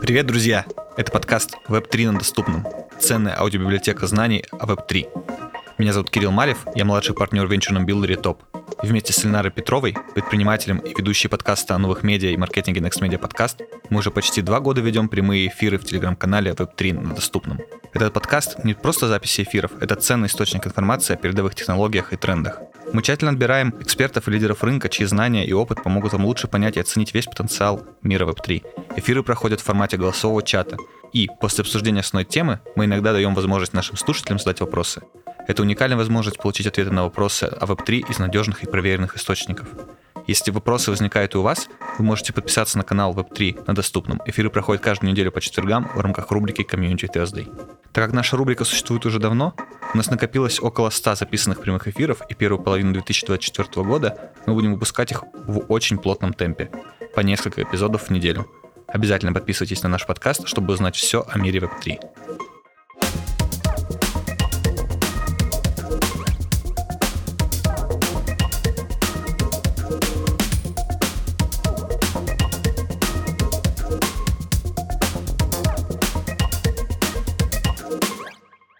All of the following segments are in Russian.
Привет, друзья! Это подкаст Web3 на доступном. Ценная аудиобиблиотека знаний о Web3. Меня зовут Кирилл Малев, я младший партнер в венчурном билдере ТОП. И вместе с Ленарой Петровой, предпринимателем и ведущей подкаста о новых медиа и маркетинге Next Media Podcast, мы уже почти два года ведем прямые эфиры в телеграм-канале Web3 на доступном. Этот подкаст не просто записи эфиров, это ценный источник информации о передовых технологиях и трендах. Мы тщательно отбираем экспертов и лидеров рынка, чьи знания и опыт помогут вам лучше понять и оценить весь потенциал мира Web3. Эфиры проходят в формате голосового чата. И после обсуждения основной темы мы иногда даем возможность нашим слушателям задать вопросы. Это уникальная возможность получить ответы на вопросы о Web3 из надежных и проверенных источников. Если вопросы возникают и у вас, вы можете подписаться на канал Web3 на доступном. Эфиры проходят каждую неделю по четвергам в рамках рубрики Community Thursday. Так как наша рубрика существует уже давно, у нас накопилось около 100 записанных прямых эфиров, и первую половину 2024 года мы будем выпускать их в очень плотном темпе, по несколько эпизодов в неделю. Обязательно подписывайтесь на наш подкаст, чтобы узнать все о мире Web3.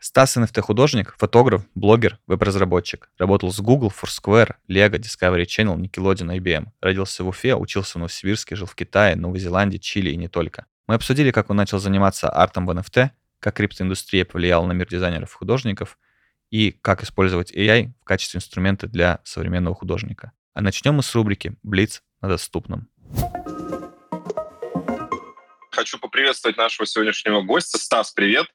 Стас NFT-художник, фотограф, блогер, веб-разработчик. Работал с Google, Foursquare, Lego, Discovery Channel, Nickelodeon, IBM. Родился в Уфе, учился в Новосибирске, жил в Китае, Новой Зеландии, Чили и не только. Мы обсудили, как он начал заниматься артом в NFT, как криптоиндустрия повлияла на мир дизайнеров и художников, и как использовать AI в качестве инструмента для современного художника. А начнем мы с рубрики «Блиц на доступном». Хочу поприветствовать нашего сегодняшнего гостя. Стас, привет.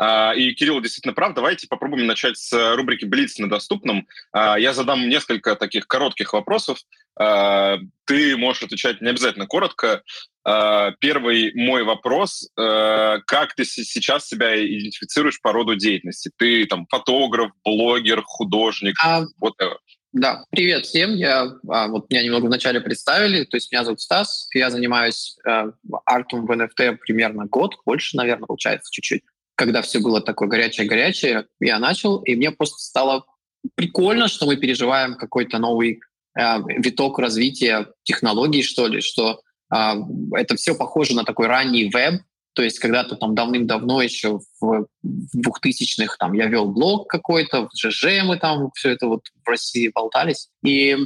А, и Кирилл действительно прав. Давайте попробуем начать с рубрики «Блиц на доступном». А, я задам несколько таких коротких вопросов. А, ты можешь отвечать не обязательно коротко. Первый мой вопрос. Как ты сейчас себя идентифицируешь по роду деятельности? Ты там фотограф, блогер, художник? А, whatever. Да, привет всем. Я, вот меня немного вначале представили. То есть меня зовут Стас. Я занимаюсь э, артом в NFT примерно год, больше, наверное, получается чуть-чуть когда все было такое горячее-горячее, я начал, и мне просто стало прикольно, что мы переживаем какой-то новый э, виток развития технологий, что ли, что э, это все похоже на такой ранний веб, то есть когда-то там давным-давно еще в 2000-х там я вел блог какой-то, в ЖЖ мы там все это вот в России болтались. И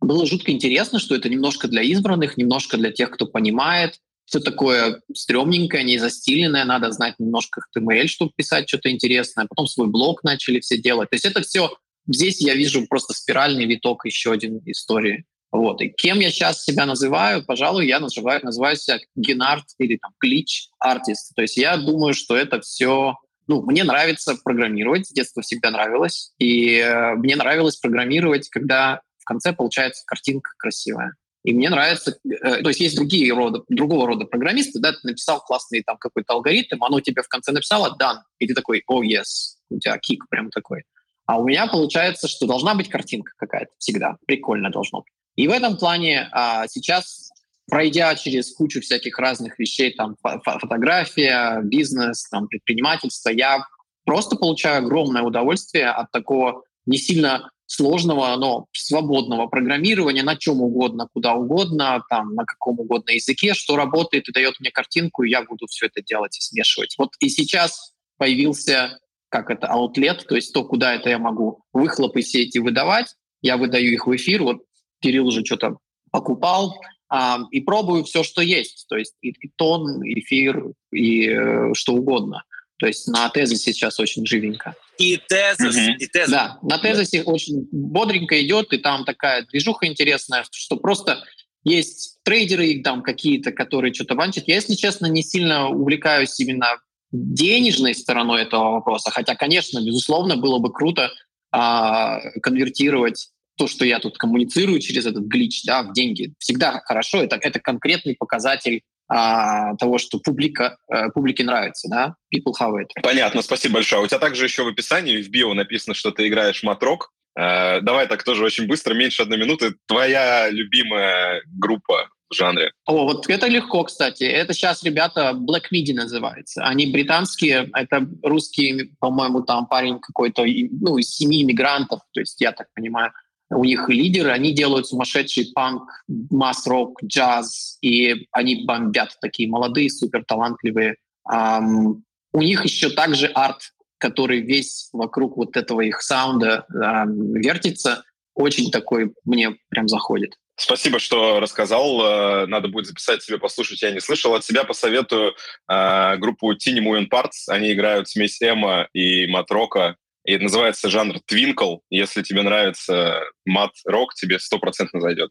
было жутко интересно, что это немножко для избранных, немножко для тех, кто понимает, все такое стрёмненькое, не застиленное, надо знать немножко HTML, чтобы писать что-то интересное. Потом свой блог начали все делать. То есть это все, здесь я вижу просто спиральный виток еще один истории. Вот. И кем я сейчас себя называю? Пожалуй, я называю, называю себя генарт или там глич артист. То есть я думаю, что это все ну, мне нравится программировать, с детства всегда нравилось. И э, мне нравилось программировать, когда в конце получается картинка красивая. И мне нравится, э, то есть есть другие рода, другого рода программисты, да, ты написал классный там какой-то алгоритм, оно тебе в конце написало done, и ты такой, о, oh, yes, у тебя кик прям такой. А у меня получается, что должна быть картинка какая-то всегда, прикольно должно быть. И в этом плане а, сейчас, пройдя через кучу всяких разных вещей, там фотография, бизнес, там предпринимательство, я просто получаю огромное удовольствие от такого не сильно сложного, но свободного программирования на чем угодно, куда угодно, там, на каком угодно языке, что работает и дает мне картинку, и я буду все это делать и смешивать. Вот и сейчас появился как это, аутлет, то есть то, куда это я могу выхлопы все эти выдавать, я выдаю их в эфир, вот Кирилл уже что-то покупал, а, и пробую все, что есть, то есть и, и тон, и эфир, и э, что угодно. То есть на тезисе сейчас очень живенько. И mm-hmm. и тезис. Да, на тезисе очень бодренько идет, и там такая движуха интересная, что просто есть трейдеры там какие-то, которые что-то банчат. Я, если честно, не сильно увлекаюсь именно денежной стороной этого вопроса, хотя, конечно, безусловно, было бы круто а, конвертировать то, что я тут коммуницирую через этот глич, да, в деньги. Всегда хорошо, это, это конкретный показатель а, того, что публика, а, публике нравится, да, people have it. Понятно, спасибо большое. У тебя также еще в описании, в био написано, что ты играешь матрок. А, давай так тоже очень быстро, меньше одной минуты. Твоя любимая группа в жанре? О, вот это легко, кстати. Это сейчас ребята Black Midi называется. Они британские, это русский, по-моему, там парень какой-то, ну, из семи иммигрантов, то есть я так понимаю. У них лидеры, они делают сумасшедший панк, масс-рок, джаз, и они бомбят, такие молодые, супер талантливые. Um, у них еще также арт, который весь вокруг вот этого их саунда um, вертится, очень такой мне прям заходит. Спасибо, что рассказал. Э, надо будет записать себе, послушать. Я не слышал. От себя посоветую э, группу Tiny Moving Parts. Они играют смесь эмо и мат-рока. И это называется жанр твинкл. Если тебе нравится мат-рок, тебе стопроцентно зайдет.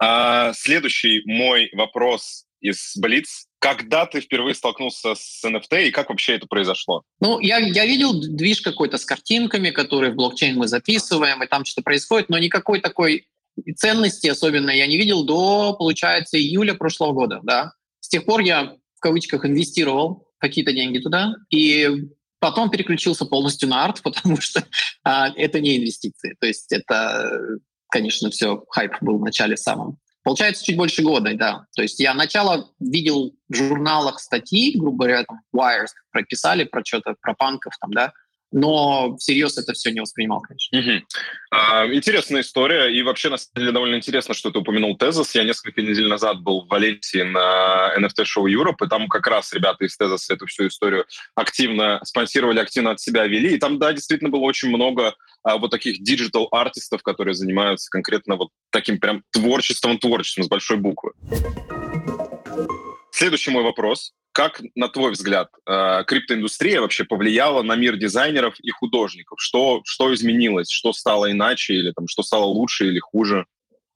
А, следующий мой вопрос из Блиц. Когда ты впервые столкнулся с NFT и как вообще это произошло? Ну, я, я видел движ какой-то с картинками, которые в блокчейн мы записываем, и там что-то происходит, но никакой такой ценности особенно я не видел до, получается, июля прошлого года. Да? С тех пор я в кавычках инвестировал какие-то деньги туда, и потом переключился полностью на арт, потому что а, это не инвестиции. То есть это, конечно, все хайп был в начале самом. Получается, чуть больше года, да. То есть я начало видел в журналах статьи, грубо говоря, там, Wires прописали про что-то, про панков там, да, но всерьез это все не воспринимал, конечно. Угу. А, интересная история, и вообще, на самом деле, довольно интересно, что ты упомянул Tezos. Я несколько недель назад был в Валенсии на NFT Show Europe, и там как раз ребята из Tezos а эту всю историю активно спонсировали, активно от себя вели, и там, да, действительно было очень много а, вот таких digital-артистов, которые занимаются конкретно вот таким прям творчеством-творчеством с большой буквы. Следующий мой вопрос как, на твой взгляд, э, криптоиндустрия вообще повлияла на мир дизайнеров и художников? Что, что изменилось? Что стало иначе? Или там, что стало лучше или хуже?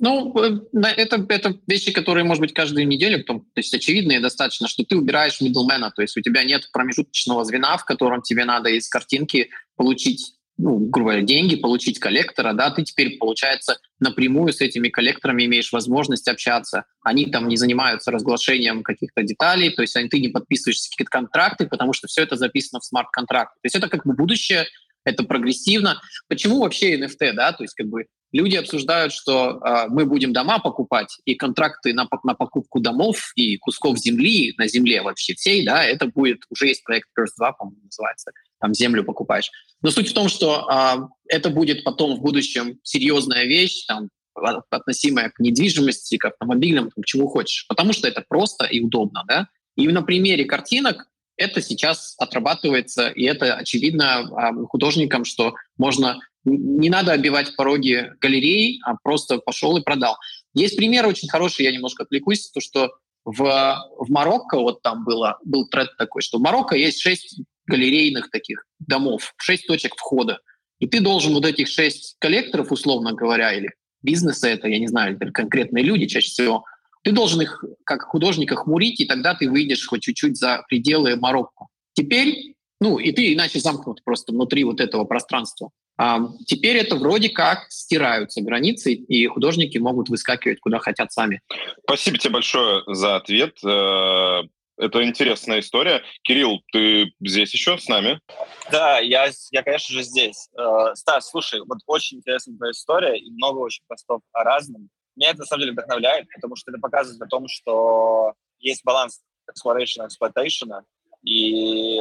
Ну, э, это, это вещи, которые, может быть, каждую неделю, то есть очевидные достаточно, что ты убираешь middlemana, то есть у тебя нет промежуточного звена, в котором тебе надо из картинки получить ну, грубо говоря, деньги, получить коллектора, да, ты теперь, получается, напрямую с этими коллекторами имеешь возможность общаться. Они там не занимаются разглашением каких-то деталей, то есть ты не подписываешь какие-то контракты, потому что все это записано в смарт-контракт. То есть это как бы будущее, это прогрессивно. Почему вообще NFT, да? То есть как бы люди обсуждают, что э, мы будем дома покупать, и контракты на, на покупку домов и кусков земли на земле вообще всей, да, это будет, уже есть проект First 2, по-моему, называется, там землю покупаешь. Но суть в том, что э, это будет потом в будущем серьезная вещь, там, относимая к недвижимости, к автомобилям, к чему хочешь, потому что это просто и удобно, да. И на примере картинок это сейчас отрабатывается, и это очевидно художникам, что можно не надо обивать пороги галерей, а просто пошел и продал. Есть пример очень хороший, я немножко отвлекусь, то что в, в Марокко, вот там было, был тренд такой, что в Марокко есть шесть галерейных таких домов, шесть точек входа. И ты должен вот этих шесть коллекторов, условно говоря, или бизнеса это, я не знаю, или конкретные люди чаще всего, ты должен их как художника хмурить, и тогда ты выйдешь хоть чуть-чуть за пределы Марокко. Теперь, ну, и ты иначе замкнут просто внутри вот этого пространства. А теперь это вроде как стираются границы, и художники могут выскакивать куда хотят сами. Спасибо тебе большое за ответ. Э, это интересная история. Кирилл, ты здесь еще с нами? Да, я, я конечно же, здесь. Э, Стас, слушай, вот очень интересная твоя история и много очень постов о разном. Меня это, на самом деле, вдохновляет, потому что это показывает о том, что есть баланс exploration и exploitation, и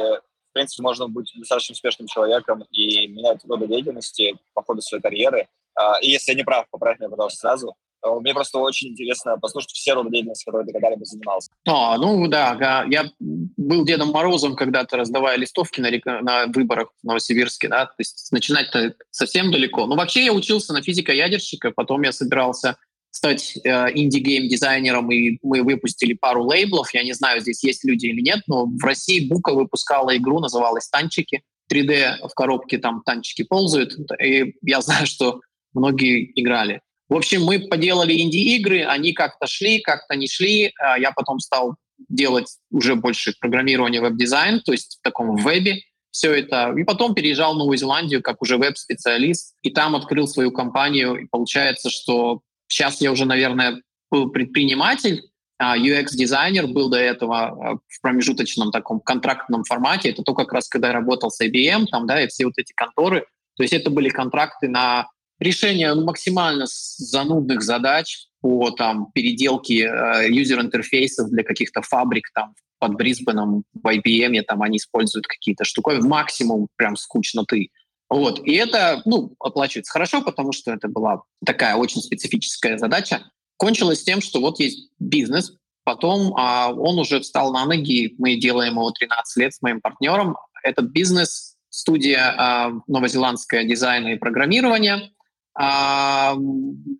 в принципе, можно быть достаточно успешным человеком и менять роды деятельности по ходу своей карьеры. А, и если я не прав, поправь меня, пожалуйста, сразу. Мне просто очень интересно послушать все роды деятельности, которые ты когда-либо занимался. А, ну да, я был Дедом Морозом когда-то, раздавая листовки на, на выборах в Новосибирске, да, то есть начинать-то совсем далеко. Ну вообще я учился на физика-ядерщика, потом я собирался стать э, инди-гейм-дизайнером, и мы выпустили пару лейблов. Я не знаю, здесь есть люди или нет, но в России Бука выпускала игру, называлась «Танчики». 3D в коробке там танчики ползают, и я знаю, что многие играли. В общем, мы поделали инди-игры, они как-то шли, как-то не шли. А я потом стал делать уже больше программирование веб-дизайн, то есть в таком вебе все это. И потом переезжал в Новую Зеландию как уже веб-специалист, и там открыл свою компанию. И получается, что Сейчас я уже, наверное, был предприниматель, а UX-дизайнер был до этого а, в промежуточном таком контрактном формате. Это то, как раз когда я работал с IBM, там, да, и все вот эти конторы. То есть это были контракты на решение ну, максимально занудных задач по там, переделке э, юзер-интерфейсов для каких-то фабрик там, под Брисбеном, в IBM, там они используют какие-то штуковины. Максимум прям скучноты. Вот. И это ну, оплачивается хорошо, потому что это была такая очень специфическая задача. Кончилось тем, что вот есть бизнес, потом а, он уже встал на ноги, мы делаем его 13 лет с моим партнером. Этот бизнес — студия а, новозеландская дизайна и программирования. А,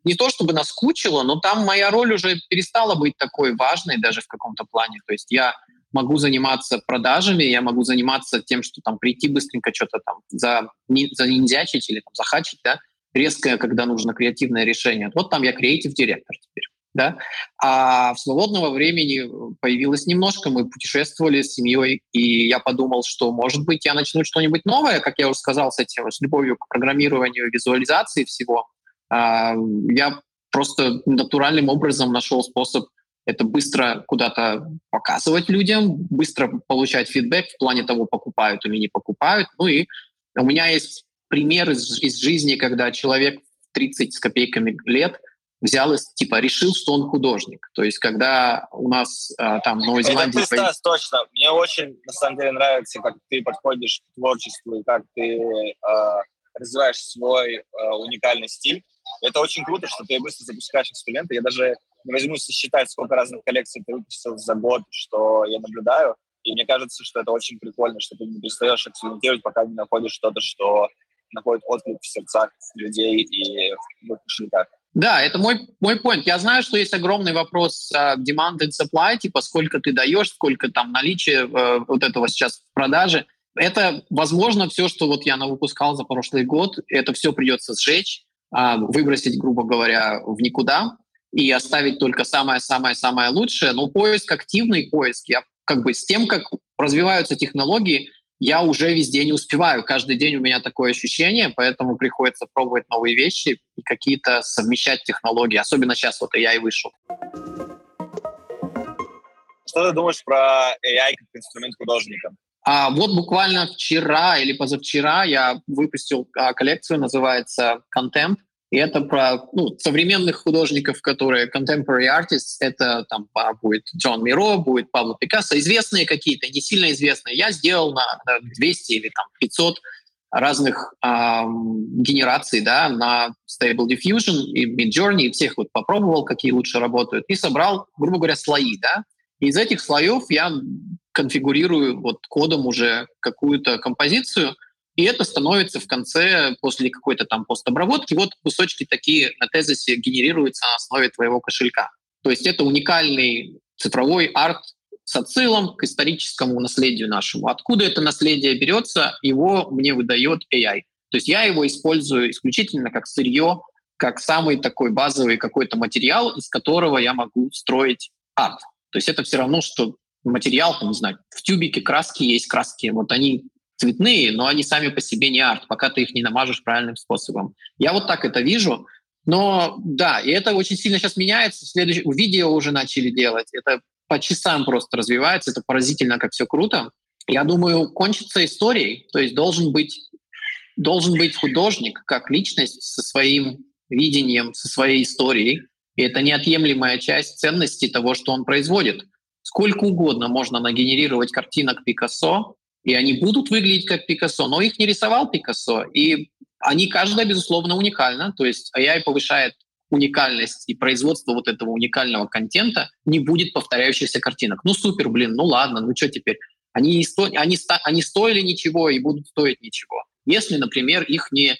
не то чтобы наскучило, но там моя роль уже перестала быть такой важной даже в каком-то плане. То есть я могу заниматься продажами, я могу заниматься тем, что там прийти быстренько что-то там за, за ниндзячить или там захачить, да, резкое, когда нужно креативное решение. Вот там я креатив директор теперь. Да? А в свободного времени появилось немножко, мы путешествовали с семьей, и я подумал, что, может быть, я начну что-нибудь новое, как я уже сказал, с этим, с любовью к программированию, визуализации всего. А, я просто натуральным образом нашел способ это быстро куда-то показывать людям, быстро получать фидбэк в плане того, покупают или не покупают. Ну и у меня есть пример из, из жизни, когда человек 30 с копейками лет взял и типа решил, что он художник. То есть когда у нас а, там в Новой Зеландии... Это Стас, точно. Мне очень, на самом деле, нравится, как ты подходишь к творчеству и как ты э, развиваешь свой э, уникальный стиль. Это очень круто, что ты быстро запускаешь инструменты. Я даже не возьмусь сосчитать, сколько разных коллекций ты выпустил за год, что я наблюдаю. И мне кажется, что это очень прикольно, что ты не перестаешь экспериментировать, пока не находишь что-то, что находит отклик в сердцах людей и в кошельках. Да, это мой, мой point. Я знаю, что есть огромный вопрос uh, demand and supply, типа сколько ты даешь, сколько там наличия uh, вот этого сейчас в продаже. Это, возможно, все, что вот я выпускал за прошлый год, это все придется сжечь, uh, выбросить, грубо говоря, в никуда и оставить только самое-самое-самое лучшее. Но поиск, активный поиск, я как бы с тем, как развиваются технологии, я уже везде не успеваю. Каждый день у меня такое ощущение, поэтому приходится пробовать новые вещи и какие-то совмещать технологии. Особенно сейчас вот я и вышел. Что ты думаешь про AI как инструмент художника? А вот буквально вчера или позавчера я выпустил а, коллекцию, называется Contempt. И это про ну, современных художников, которые contemporary artists. Это там будет Джон Миро, будет Пабло Пикассо. Известные какие-то, не сильно известные. Я сделал на, на 200 или там 500 разных эм, генераций да, на Stable Diffusion и Midjourney, и всех вот попробовал, какие лучше работают, и собрал, грубо говоря, слои. Да? И из этих слоев я конфигурирую вот кодом уже какую-то композицию — и это становится в конце, после какой-то там постобработки, вот кусочки такие на тезисе генерируются на основе твоего кошелька. То есть это уникальный цифровой арт с отсылом к историческому наследию нашему. Откуда это наследие берется, его мне выдает AI. То есть я его использую исключительно как сырье, как самый такой базовый какой-то материал, из которого я могу строить арт. То есть это все равно, что материал, там, не знаю, в тюбике краски есть краски, вот они цветные, но они сами по себе не арт, пока ты их не намажешь правильным способом. Я вот так это вижу. Но да, и это очень сильно сейчас меняется. Следующее, видео уже начали делать. Это по часам просто развивается. Это поразительно, как все круто. Я думаю, кончится историей. То есть должен быть, должен быть художник как личность со своим видением, со своей историей. И это неотъемлемая часть ценности того, что он производит. Сколько угодно можно нагенерировать картинок Пикассо, и они будут выглядеть как Пикассо, но их не рисовал Пикассо, и они каждая, безусловно, уникальна, то есть AI повышает уникальность и производство вот этого уникального контента, не будет повторяющихся картинок. Ну супер, блин, ну ладно, ну что теперь? Они, не сто... они, ста... они стоили ничего и будут стоить ничего. Если, например, их не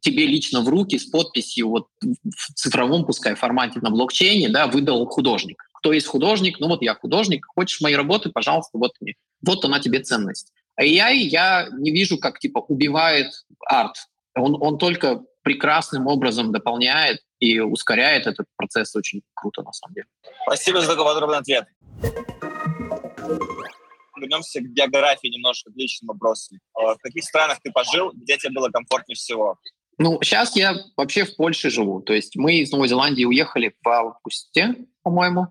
тебе лично в руки с подписью вот в цифровом, пускай, формате на блокчейне, да, выдал художник. Кто есть художник? Ну вот я художник, хочешь мои работы, пожалуйста, вот мне. Вот она тебе ценность. AI я не вижу, как типа убивает арт. Он, он только прекрасным образом дополняет и ускоряет этот процесс очень круто, на самом деле. Спасибо за такой подробный ответ. Вернемся к географии немножко, к личным вопросам. А в каких странах ты пожил, где тебе было комфортнее всего? Ну, сейчас я вообще в Польше живу. То есть мы из Новой Зеландии уехали в августе, по-моему.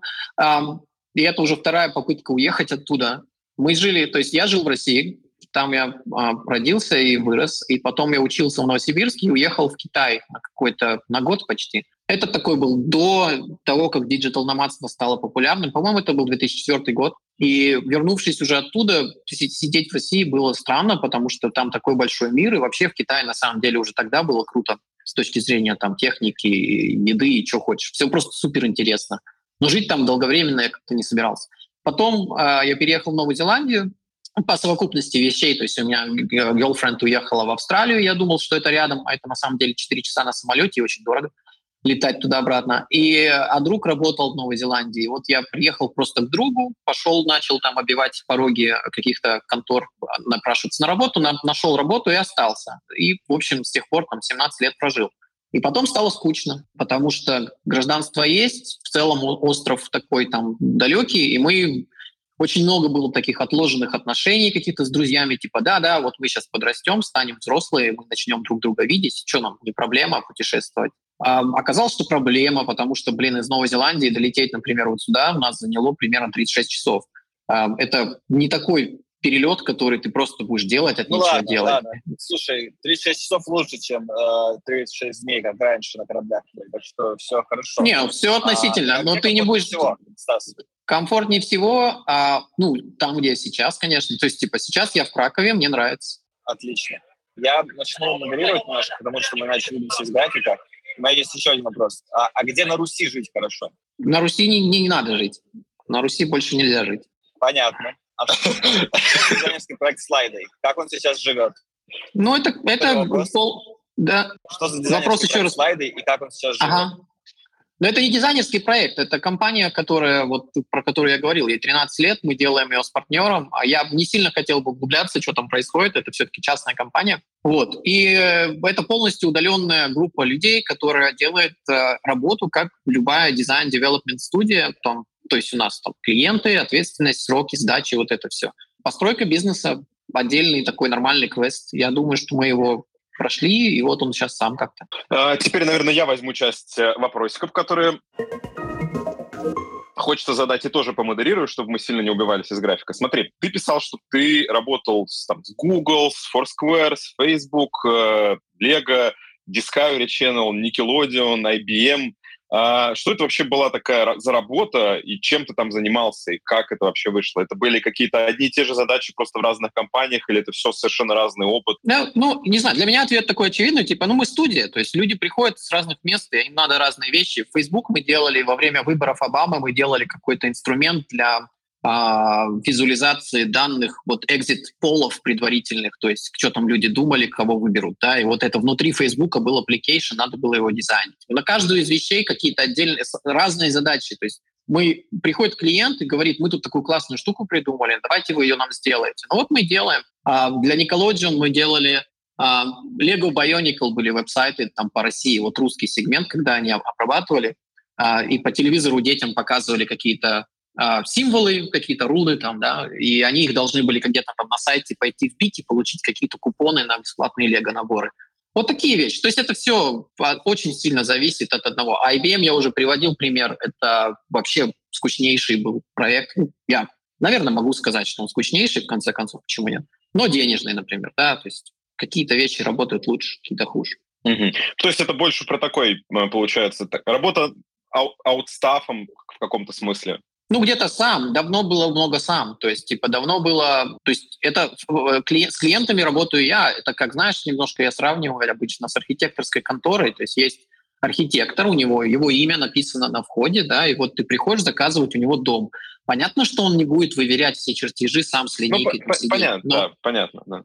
И это уже вторая попытка уехать оттуда. Мы жили, то есть я жил в России, там я а, родился и вырос, и потом я учился в Новосибирске и уехал в Китай на какой-то, на год почти. Это такой был до того, как digital номадство стало популярным. По-моему, это был 2004 год. И вернувшись уже оттуда, сидеть в России было странно, потому что там такой большой мир, и вообще в Китае на самом деле уже тогда было круто с точки зрения там техники, еды и что хочешь. Все просто супер интересно. Но жить там долговременно я как-то не собирался. Потом э, я переехал в Новую Зеландию по совокупности вещей. То есть у меня girlfriend уехала в Австралию, я думал, что это рядом, а это на самом деле 4 часа на самолете и очень дорого летать туда-обратно. И, а друг работал в Новой Зеландии. Вот я приехал просто к другу, пошел, начал там обивать пороги каких-то контор, напрашиваться на работу, на, нашел работу и остался. И, в общем, с тех пор там 17 лет прожил. И потом стало скучно, потому что гражданство есть, в целом остров такой там далекий, и мы очень много было таких отложенных отношений каких-то с друзьями, типа, да-да, вот мы сейчас подрастем, станем взрослые, мы начнем друг друга видеть, что нам, не проблема путешествовать. А, оказалось, что проблема, потому что, блин, из Новой Зеландии долететь, например, вот сюда у нас заняло примерно 36 часов. А, это не такой перелет, который ты просто будешь делать от ну, ничего ладно, делать. Ладно. Слушай, 36 часов лучше, чем э, 36 дней, как раньше на кораблях. Так что все хорошо. Не, все относительно. А, но ты не будешь... Всего, Стас? Комфортнее всего, а, ну, там, где я сейчас, конечно. То есть, типа, сейчас я в Кракове, мне нравится. Отлично. Я начну модерировать немножко, потому что мы начали с графика. У меня есть еще один вопрос. А, а где на Руси жить хорошо? На Руси не, не, не надо жить. На Руси больше нельзя жить. Понятно. А что дизайнерский проект слайды? Как он сейчас живет? Ну, это... это пол, да. Что за дизайнерский Вопрос еще раз. слайды и как он сейчас живет? Ага. Но это не дизайнерский проект, это компания, которая, вот, про которую я говорил, ей 13 лет, мы делаем ее с партнером, а я не сильно хотел бы углубляться, что там происходит, это все-таки частная компания. Вот. И э, это полностью удаленная группа людей, которая делает э, работу, как любая дизайн-development студия, там, то есть у нас там клиенты, ответственность, сроки, сдачи, вот это все. Постройка бизнеса, отдельный такой нормальный квест. Я думаю, что мы его прошли, и вот он сейчас сам как-то. А, теперь, наверное, я возьму часть э, вопросиков, которые хочется задать и тоже помодерирую, чтобы мы сильно не убивались из графика. Смотри, ты писал, что ты работал с, там, с Google, с Foursquare, с Facebook, э, Lego, Discovery Channel, Nickelodeon, IBM. А что это вообще была такая за работа, и чем ты там занимался, и как это вообще вышло? Это были какие-то одни и те же задачи просто в разных компаниях, или это все совершенно разный опыт? Да, ну, не знаю, для меня ответ такой очевидный, типа, ну, мы студия, то есть люди приходят с разных мест, и им надо разные вещи. В Facebook мы делали во время выборов Обамы, мы делали какой-то инструмент для визуализации данных, вот экзит полов предварительных, то есть что там люди думали, кого выберут, да, и вот это внутри Фейсбука был application, надо было его дизайнить. На каждую из вещей какие-то отдельные, разные задачи, то есть мы, приходит клиент и говорит, мы тут такую классную штуку придумали, давайте вы ее нам сделаете. Ну вот мы делаем. А, для Nickelodeon мы делали а, Lego Bionicle были веб-сайты там по России, вот русский сегмент, когда они обрабатывали, и по телевизору детям показывали какие-то а, символы, какие-то руны там, да, и они их должны были где-то там на сайте пойти вбить и получить какие-то купоны на бесплатные лего-наборы. Вот такие вещи. То есть это все очень сильно зависит от одного. А IBM я уже приводил пример. Это вообще скучнейший был проект. Я, наверное, могу сказать, что он скучнейший, в конце концов, почему нет. Но денежный, например, да, то есть какие-то вещи работают лучше, какие-то хуже. Угу. То есть это больше про такой, э, получается, так, работа ау- аутстафом в каком-то смысле. Ну, где-то сам. Давно было много сам. То есть, типа, давно было... То есть, это э, клиент, с клиентами работаю я. Это, как знаешь, немножко я сравниваю обычно с архитекторской конторой. То есть, есть архитектор, у него его имя написано на входе, да, и вот ты приходишь заказывать у него дом. Понятно, что он не будет выверять все чертежи сам с линейкой. Ну, по- понятно, но... да, понятно, да.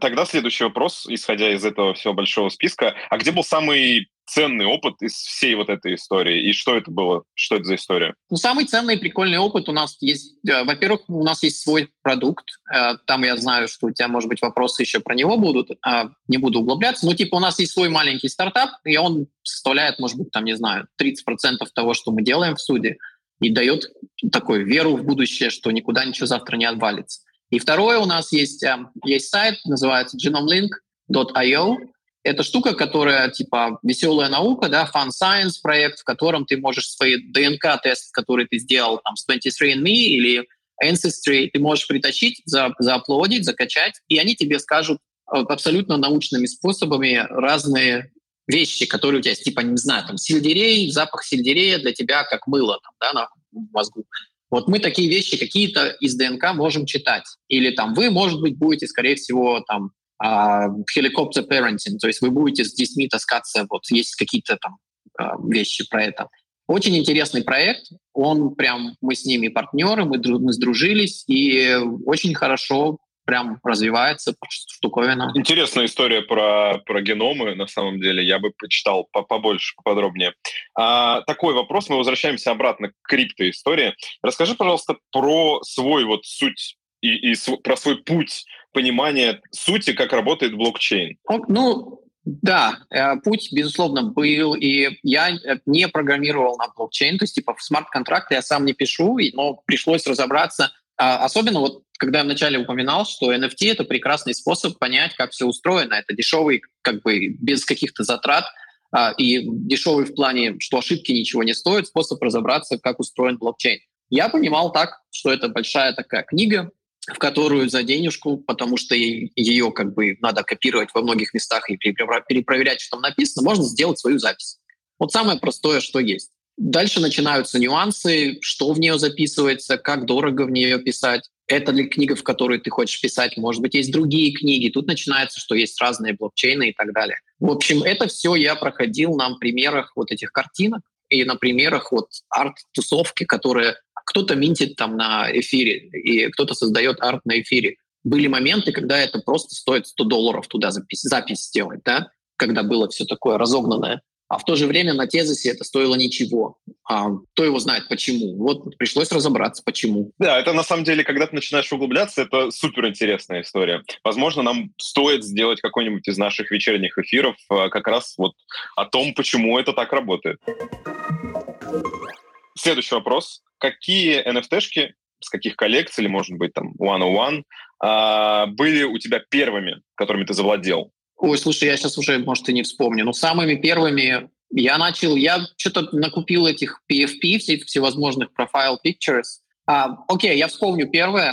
Тогда следующий вопрос, исходя из этого всего большого списка. А где был самый ценный опыт из всей вот этой истории? И что это было? Что это за история? Ну, самый ценный прикольный опыт у нас есть. Э, во-первых, у нас есть свой продукт. Э, там я знаю, что у тебя, может быть, вопросы еще про него будут. А, не буду углубляться. Но, типа, у нас есть свой маленький стартап, и он составляет, может быть, там, не знаю, 30% того, что мы делаем в суде, и дает такую веру в будущее, что никуда ничего завтра не отвалится. И второе, у нас есть, э, есть сайт, называется genomelink.io, это штука, которая типа веселая наука, да, fun science проект, в котором ты можешь свои ДНК-тест, который ты сделал там с 23andMe или Ancestry, ты можешь притащить, за, зааплодить, закачать, и они тебе скажут э, абсолютно научными способами разные вещи, которые у тебя есть, типа, не знаю, там, сельдерей, запах сельдерея для тебя как мыло там, да, на мозгу. Вот мы такие вещи какие-то из ДНК можем читать. Или там вы, может быть, будете, скорее всего, там, helicopter а, parenting, то есть вы будете с детьми таскаться, вот есть какие-то там а, вещи про это. Очень интересный проект, он прям, мы с ними партнеры, мы, мы сдружились, и очень хорошо прям развивается штуковина. Интересная история про, про геномы, на самом деле. Я бы почитал побольше, поподробнее. А, такой вопрос. Мы возвращаемся обратно к криптоистории. Расскажи, пожалуйста, про свой вот суть и, и про свой путь понимания сути, как работает блокчейн. Ну, да, э, путь, безусловно, был, и я э, не программировал на блокчейн, то есть типа смарт-контракты я сам не пишу, но пришлось разобраться, а, особенно вот когда я вначале упоминал, что NFT — это прекрасный способ понять, как все устроено. Это дешевый, как бы без каких-то затрат, а, и дешевый в плане, что ошибки ничего не стоят, способ разобраться, как устроен блокчейн. Я понимал так, что это большая такая книга, в которую за денежку, потому что ее как бы надо копировать во многих местах и перепроверять, что там написано, можно сделать свою запись. Вот самое простое, что есть. Дальше начинаются нюансы, что в нее записывается, как дорого в нее писать. Это ли книга, в которую ты хочешь писать? Может быть, есть другие книги. Тут начинается, что есть разные блокчейны и так далее. В общем, это все я проходил на примерах вот этих картинок и на примерах вот арт-тусовки, которые кто-то минтит там на эфире, и кто-то создает арт на эфире. Были моменты, когда это просто стоит 100 долларов туда запись, запись сделать, да, когда было все такое разогнанное. А в то же время на тезисе это стоило ничего. А, кто его знает почему? Вот пришлось разобраться, почему. Да, это на самом деле, когда ты начинаешь углубляться, это супер интересная история. Возможно, нам стоит сделать какой-нибудь из наших вечерних эфиров а, как раз вот о том, почему это так работает. Следующий вопрос. Какие NFT-шки, с каких коллекций, или, может быть, там, one-on-one, а, были у тебя первыми, которыми ты завладел? Ой, слушай, я сейчас уже, может, и не вспомню. Но самыми первыми я начал, я что-то накупил этих PFP, всевозможных profile pictures. А, окей, я вспомню первое.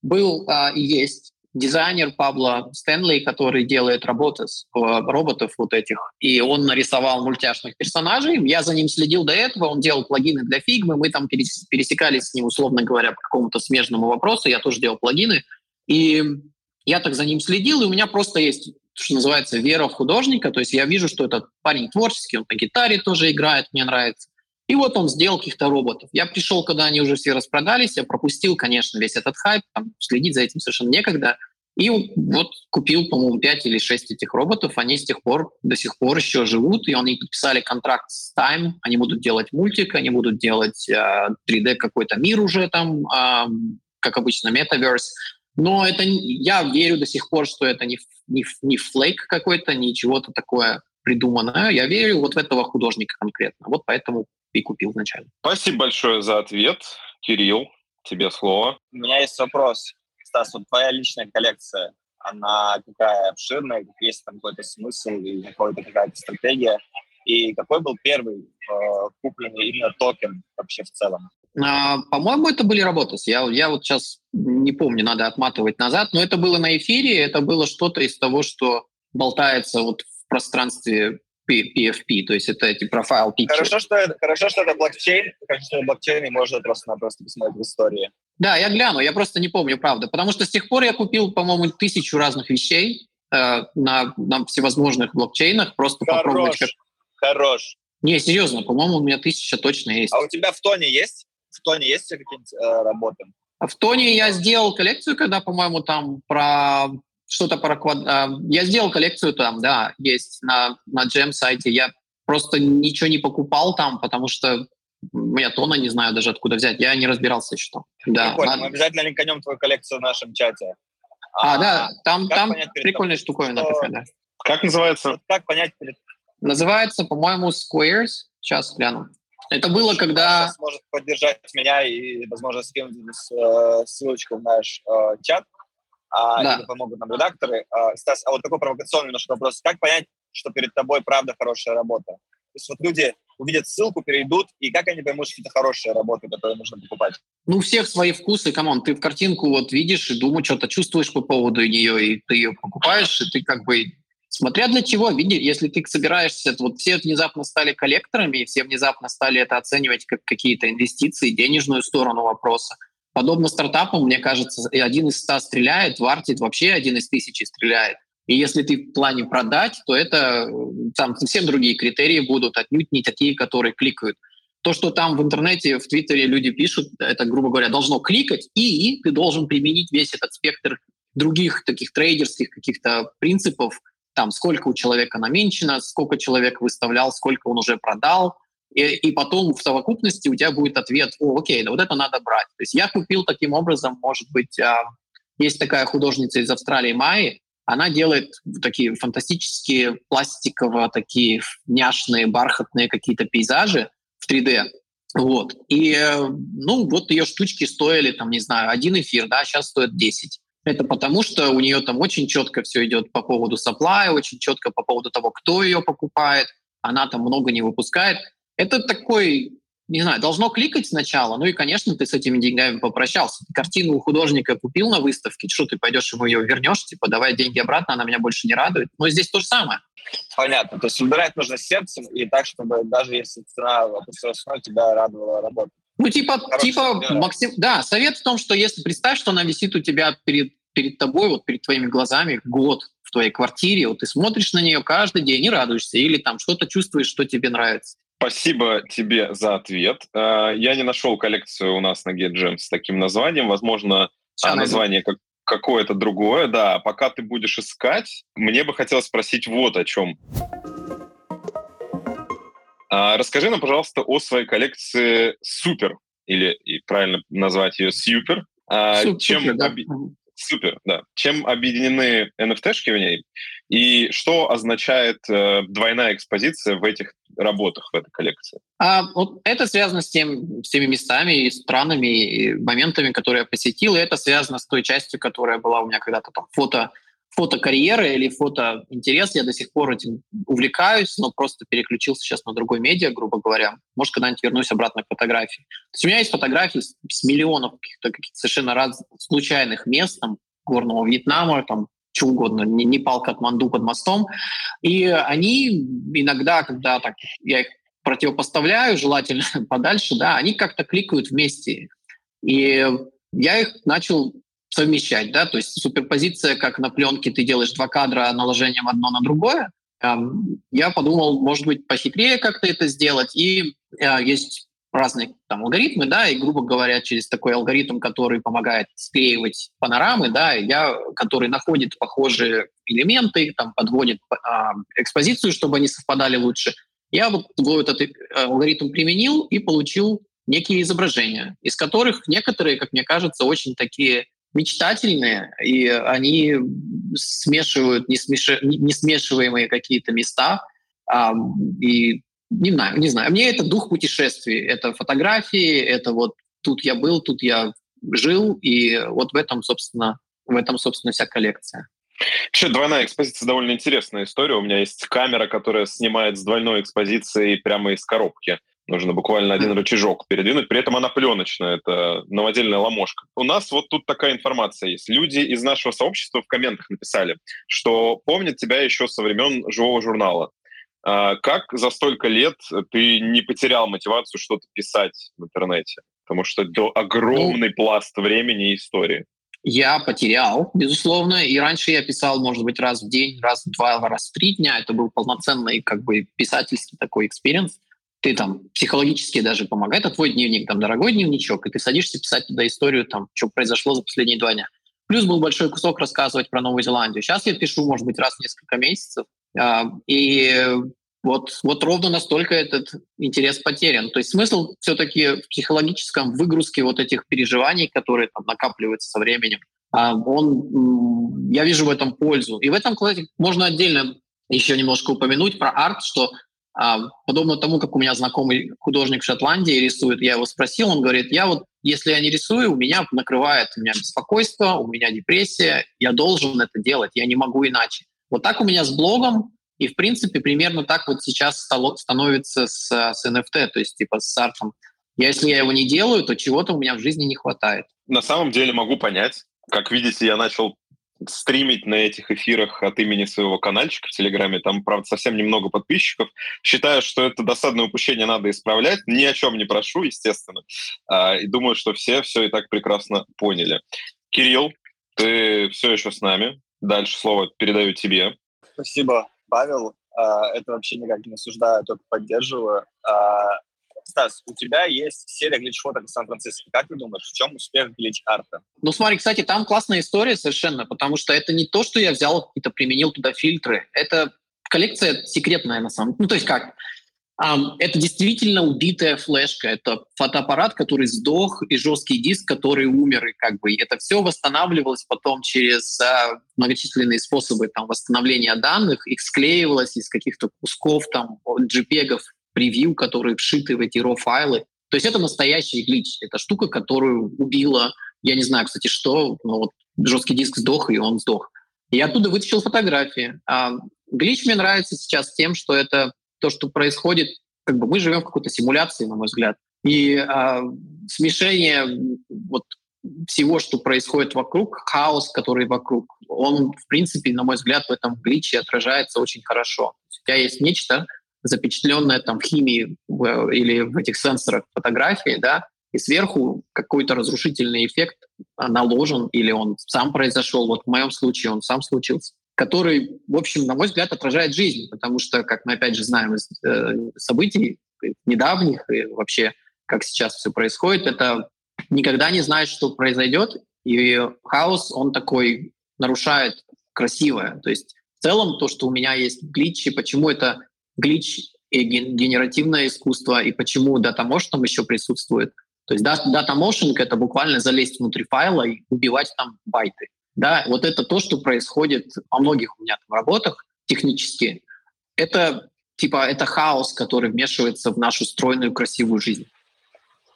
Был а, и есть дизайнер Пабло Стэнли, который делает работы с, э, роботов вот этих, и он нарисовал мультяшных персонажей. Я за ним следил до этого, он делал плагины для фигмы, мы там пересекались с ним, условно говоря, по какому-то смежному вопросу, я тоже делал плагины. И я так за ним следил, и у меня просто есть что называется, вера в художника. То есть я вижу, что этот парень творческий, он на гитаре тоже играет, мне нравится. И вот он сделал каких-то роботов. Я пришел, когда они уже все распродались, я пропустил, конечно, весь этот хайп, там, следить за этим совершенно некогда. И вот купил, по-моему, 5 или 6 этих роботов. Они с тех пор, до сих пор еще живут, и они подписали контракт с Time. Они будут делать мультик, они будут делать э, 3D какой-то мир уже там, э, как обычно, Metaverse. Но это я верю до сих пор, что это не, не, не флейк какой-то, не чего-то такое придуманное. Я верю вот в этого художника конкретно. Вот поэтому и купил вначале. Спасибо большое за ответ. Кирилл, тебе слово. У меня есть вопрос. Стас, вот твоя личная коллекция, она какая обширная, есть там какой-то смысл и какая-то какая-то стратегия? И какой был первый э, купленный именно токен вообще в целом? А, по-моему, это были работы. Я, я вот сейчас не помню, надо отматывать назад, но это было на эфире, это было что-то из того, что болтается вот в пространстве PFP, то есть это эти профайл picture. Хорошо, что это, хорошо, что это блокчейн, хорошо, что это блокчейн, и можно просто-напросто посмотреть в истории. Да, я гляну, я просто не помню, правда, потому что с тех пор я купил, по-моему, тысячу разных вещей э, на, на всевозможных блокчейнах, просто Хорош. попробовать. Как... Хорош. Не, серьезно, по-моему, у меня тысяча точно есть. А у тебя в тоне есть? В тоне есть какие-нибудь э, работы? В тоне я сделал коллекцию, когда, по-моему, там про что-то про квад... А, я сделал коллекцию там, да, есть на, на джем сайте. Я просто ничего не покупал там, потому что я тона не знаю даже откуда взять. Я не разбирался, что. Да, Прикольно. Надо... Мы обязательно линканем твою коллекцию в нашем чате. А, а да, там, там прикольная штуковина что... такая, да. Как называется? Как понять перед... Называется, по-моему, Squares. Сейчас гляну. Это было, когда... Сейчас может поддержать меня и, возможно, скинуть э, ссылочку в наш э, чат а, да. или помогут нам редакторы. А, Стас, а вот такой провокационный немножко вопрос. Как понять, что перед тобой правда хорошая работа? То есть вот люди увидят ссылку, перейдут, и как они поймут, что это хорошая работа, которую нужно покупать? Ну, у всех свои вкусы, come on, ты в картинку вот видишь и думаешь, что-то чувствуешь по поводу нее, и ты ее покупаешь, и ты как бы Смотря для чего, видишь, если ты собираешься, вот все внезапно стали коллекторами, все внезапно стали это оценивать как какие-то инвестиции, денежную сторону вопроса. Подобно стартапам, мне кажется, один из ста стреляет, Вартит вообще один из тысячи стреляет. И если ты в плане продать, то это там совсем другие критерии будут, отнюдь не такие, которые кликают. То, что там в интернете, в Твиттере люди пишут, это, грубо говоря, должно кликать, и ты должен применить весь этот спектр других таких трейдерских каких-то принципов, там, сколько у человека наменчено, сколько человек выставлял, сколько он уже продал, и, и потом в совокупности у тебя будет ответ, о, окей, да вот это надо брать. То есть я купил таким образом, может быть, а, есть такая художница из Австралии Майи, она делает такие фантастические пластиково такие няшные, бархатные какие-то пейзажи в 3D. Вот. И, э, ну, вот ее штучки стоили, там, не знаю, один эфир, да, сейчас стоят 10. Это потому, что у нее там очень четко все идет по поводу supply, очень четко по поводу того, кто ее покупает. Она там много не выпускает. Это такой, не знаю, должно кликать сначала. Ну и, конечно, ты с этими деньгами попрощался. Ты картину у художника купил на выставке, что ты пойдешь ему ее вернешь, типа, давай деньги обратно, она меня больше не радует. Но здесь то же самое. Понятно. То есть выбирать нужно сердцем и так, чтобы даже если цена опустилась, тебя радовала работа. Ну, типа, Хороший типа максим... да, совет в том, что если представь, что она висит у тебя перед, перед тобой, вот перед твоими глазами год в твоей квартире, вот ты смотришь на нее каждый день и радуешься, или там что-то чувствуешь, что тебе нравится. Спасибо тебе за ответ. Э, я не нашел коллекцию у нас на GetGem с таким названием. Возможно, Сейчас название как какое-то другое. Да, пока ты будешь искать, мне бы хотелось спросить вот о чем. А, расскажи нам, пожалуйста, о своей коллекции Супер, или и правильно назвать ее Супер. А, супер, чем, да. оби... Супер, да. Чем объединены NFT-шки в ней? И что означает э, двойная экспозиция в этих работах, в этой коллекции? А, вот это связано с, тем, с теми местами и странами, и моментами, которые я посетил, и это связано с той частью, которая была у меня когда-то там фото фотокарьера или фотоинтерес. Я до сих пор этим увлекаюсь, но просто переключился сейчас на другой медиа, грубо говоря. Может, когда-нибудь вернусь обратно к фотографии. То есть у меня есть фотографии с, с миллионов каких-то каких совершенно раз, случайных мест, там, горного Вьетнама, там, что угодно, не, не палка от Манду под мостом. И они иногда, когда так, я их противопоставляю, желательно подальше, да, они как-то кликают вместе. И я их начал совмещать, да, то есть суперпозиция, как на пленке ты делаешь два кадра наложением одно на другое. Я подумал, может быть, похитрее как-то это сделать, и э, есть разные там алгоритмы, да, и, грубо говоря, через такой алгоритм, который помогает склеивать панорамы, да, я, который находит похожие элементы, там, подводит э, экспозицию, чтобы они совпадали лучше. Я вот, вот этот э, алгоритм применил и получил некие изображения, из которых некоторые, как мне кажется, очень такие мечтательные, и они смешивают несмеш... несмешиваемые какие-то места. И не знаю, не знаю. Мне это дух путешествий, это фотографии, это вот тут я был, тут я жил, и вот в этом, собственно, в этом, собственно, вся коллекция. Вообще, двойная экспозиция довольно интересная история. У меня есть камера, которая снимает с двойной экспозицией прямо из коробки. Нужно буквально один рычажок передвинуть. При этом она пленочная, это новодельная ломожка. У нас вот тут такая информация есть. Люди из нашего сообщества в комментах написали, что помнят тебя еще со времен живого журнала. А как за столько лет ты не потерял мотивацию что-то писать в интернете? Потому что это огромный ну, пласт времени и истории. Я потерял, безусловно, и раньше я писал, может быть, раз в день, раз в два, раз в три дня. Это был полноценный как бы писательский такой experience ты там психологически даже помогает, это твой дневник, там, дорогой дневничок, и ты садишься писать туда историю, там, что произошло за последние два дня. Плюс был большой кусок рассказывать про Новую Зеландию. Сейчас я пишу, может быть, раз в несколько месяцев, и вот, вот ровно настолько этот интерес потерян. То есть смысл все-таки в психологическом выгрузке вот этих переживаний, которые там накапливаются со временем, э, он, я вижу в этом пользу. И в этом, кстати, можно отдельно еще немножко упомянуть про арт, что а, подобно тому, как у меня знакомый художник в Шотландии рисует, я его спросил, он говорит, я вот, если я не рисую, у меня накрывает, у меня беспокойство, у меня депрессия, я должен это делать, я не могу иначе. Вот так у меня с блогом, и, в принципе, примерно так вот сейчас становится с, с NFT, то есть типа с артом. Если я его не делаю, то чего-то у меня в жизни не хватает. На самом деле могу понять. Как видите, я начал стримить на этих эфирах от имени своего каналчика в Телеграме. Там, правда, совсем немного подписчиков. Считаю, что это досадное упущение надо исправлять. Ни о чем не прошу, естественно. А, и думаю, что все все и так прекрасно поняли. Кирилл, ты все еще с нами. Дальше слово передаю тебе. Спасибо, Павел. А, это вообще никак не осуждаю, только поддерживаю. А, Стас, у тебя есть серия глич-фоток из Сан-Франциско. Как ты думаешь, в чем успех глич-арта? Ну, смотри, кстати, там классная история совершенно, потому что это не то, что я взял и применил туда фильтры. Это коллекция секретная на самом деле. Ну, то есть как? Это действительно убитая флешка, это фотоаппарат, который сдох, и жесткий диск, который умер, и как бы это все восстанавливалось потом через uh, многочисленные способы там, восстановления данных, их склеивалось из каких-то кусков там, JPEG, превью, которые вшиты в эти RAW-файлы. То есть это настоящий глич, это штука, которую убила, я не знаю, кстати, что, но вот жесткий диск сдох, и он сдох. И оттуда вытащил фотографии. А глич мне нравится сейчас тем, что это то, что происходит, как бы мы живем в какой-то симуляции, на мой взгляд. И а, смешение вот всего, что происходит вокруг, хаос, который вокруг, он, в принципе, на мой взгляд, в этом гличе отражается очень хорошо. У тебя есть нечто, запечатленное там в химии в, или в этих сенсорах фотографии, да, и сверху какой-то разрушительный эффект наложен или он сам произошел. Вот в моем случае он сам случился который, в общем, на мой взгляд, отражает жизнь, потому что, как мы опять же знаем из э, событий недавних и вообще, как сейчас все происходит, это никогда не знаешь, что произойдет, и хаос, он такой нарушает красивое. То есть в целом то, что у меня есть гличи, почему это глич и генеративное искусство, и почему Motion там еще присутствует. То есть Motion — это буквально залезть внутрь файла и убивать там байты. Да, вот это то, что происходит во многих у меня там работах технически. Это типа это хаос, который вмешивается в нашу стройную красивую жизнь.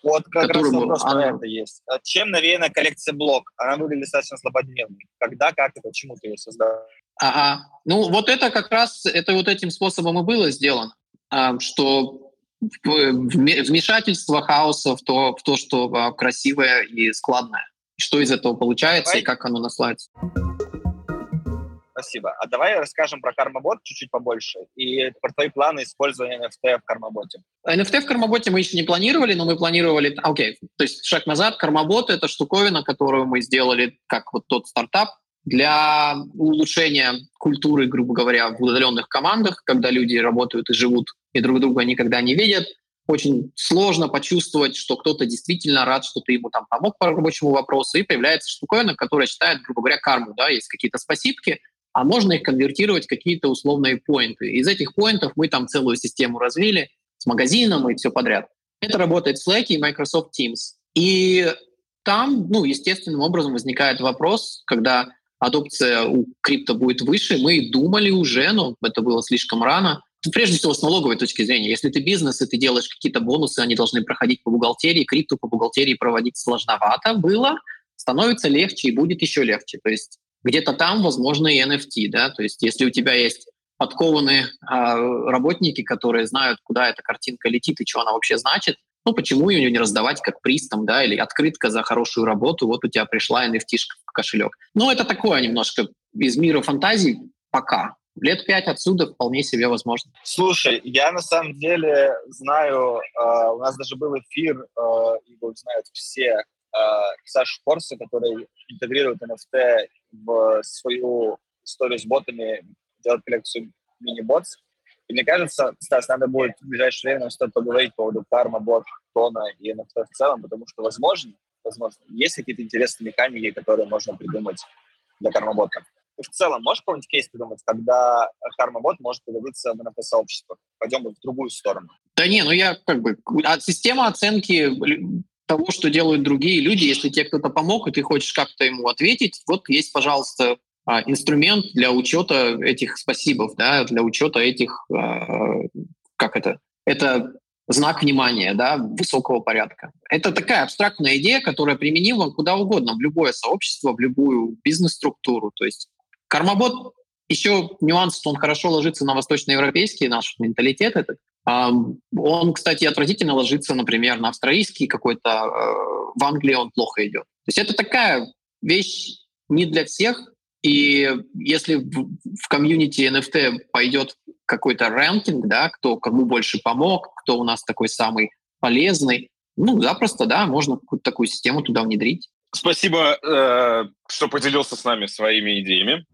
Вот как раз вопрос она... это есть. А чем навеяна коллекция блок? Она выглядит достаточно злободневной. Когда, как и почему ты ее создал? Ага. Ну, вот это как раз, это вот этим способом и было сделано, а, что вмешательство хаоса в то, в то что а, красивое и складное что из этого получается давай. и как оно наслается. Спасибо. А давай расскажем про Кармабот чуть-чуть побольше и про твои планы использования NFT в Кармаботе. NFT в Кармаботе мы еще не планировали, но мы планировали... Окей, okay. то есть шаг назад. Кармабот — это штуковина, которую мы сделали как вот тот стартап для улучшения культуры, грубо говоря, в удаленных командах, когда люди работают и живут и друг друга никогда не видят — очень сложно почувствовать, что кто-то действительно рад, что ты ему там помог по рабочему вопросу, и появляется штуковина, которая считает, грубо говоря, карму, да, есть какие-то спасибки, а можно их конвертировать в какие-то условные поинты. Из этих поинтов мы там целую систему развили с магазином и все подряд. Это работает в Slack и Microsoft Teams. И там, ну, естественным образом возникает вопрос, когда адопция у крипто будет выше, мы думали уже, но это было слишком рано, Прежде всего, с налоговой точки зрения. Если ты бизнес, и ты делаешь какие-то бонусы, они должны проходить по бухгалтерии, крипту по бухгалтерии проводить сложновато было, становится легче и будет еще легче. То есть где-то там, возможно, и NFT, да, то есть если у тебя есть подкованные э, работники, которые знают, куда эта картинка летит и что она вообще значит, ну почему ее не раздавать как приз там, да, или открытка за хорошую работу, вот у тебя пришла NFT в кошелек. Ну это такое немножко из мира фантазий пока, лет пять отсюда вполне себе возможно. Слушай, я на самом деле знаю, э, у нас даже был эфир, э, его знают все, э, Саша Форса, который интегрирует NFT в свою историю с ботами, делает коллекцию мини-ботс. И мне кажется, Стас, надо будет в ближайшее время стоит поговорить по поводу карма, бот, тона и NFT в целом, потому что, возможно, возможно, есть какие-то интересные механики, которые можно придумать для карма-бота в целом можешь какой-нибудь кейс придумать, когда карма-бот может появиться в NFT-сообществах? Пойдем в другую сторону. Да не, ну я как бы... А система оценки того, что делают другие люди, если тебе кто-то помог, и ты хочешь как-то ему ответить, вот есть, пожалуйста, а, инструмент для учета этих спасибов, да, для учета этих, а, как это, это знак внимания, да, высокого порядка. Это такая абстрактная идея, которая применима куда угодно, в любое сообщество, в любую бизнес-структуру. То есть Кармабот еще нюанс, что он хорошо ложится на восточноевропейский наш менталитет этот. Он, кстати, отвратительно ложится, например, на австралийский какой-то. Э, в Англии он плохо идет. То есть это такая вещь не для всех, И если в комьюнити NFT пойдет какой-то рэнкинг, да, кто кому больше помог, кто у нас такой самый полезный, ну, запросто, да, можно какую-то такую систему туда внедрить. Спасибо, э, что поделился с нами своими идеями.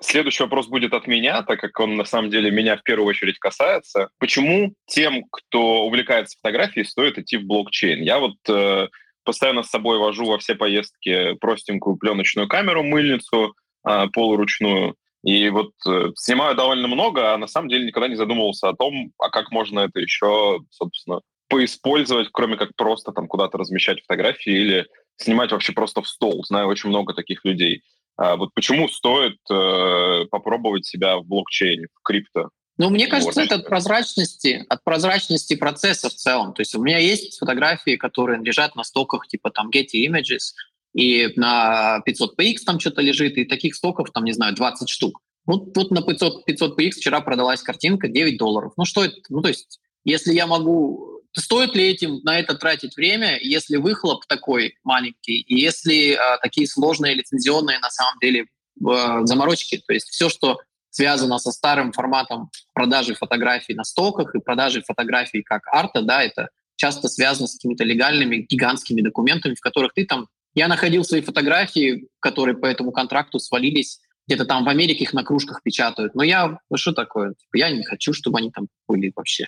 Следующий вопрос будет от меня, так как он на самом деле меня в первую очередь касается. Почему тем, кто увлекается фотографией, стоит идти в блокчейн? Я вот э, постоянно с собой вожу во все поездки простенькую пленочную камеру, мыльницу э, полуручную, и вот э, снимаю довольно много, а на самом деле никогда не задумывался о том, а как можно это еще, собственно, поиспользовать, кроме как просто там куда-то размещать фотографии или снимать вообще просто в стол. Знаю очень много таких людей. А вот почему стоит э, попробовать себя в блокчейне, в крипто? Ну, мне кажется, это от прозрачности, от прозрачности процесса в целом. То есть у меня есть фотографии, которые лежат на стоках типа там Getty Images, и на 500px там что-то лежит, и таких стоков там, не знаю, 20 штук. Вот, вот на 500, 500px вчера продалась картинка 9 долларов. Ну что это? Ну то есть если я могу стоит ли этим на это тратить время, если выхлоп такой маленький, и если а, такие сложные лицензионные на самом деле а, заморочки, то есть все, что связано со старым форматом продажи фотографий на стоках и продажи фотографий как арта, да, это часто связано с какими-то легальными гигантскими документами, в которых ты там... Я находил свои фотографии, которые по этому контракту свалились где-то там в Америке их на кружках печатают. Но я, ну что такое? Типа, я не хочу, чтобы они там были вообще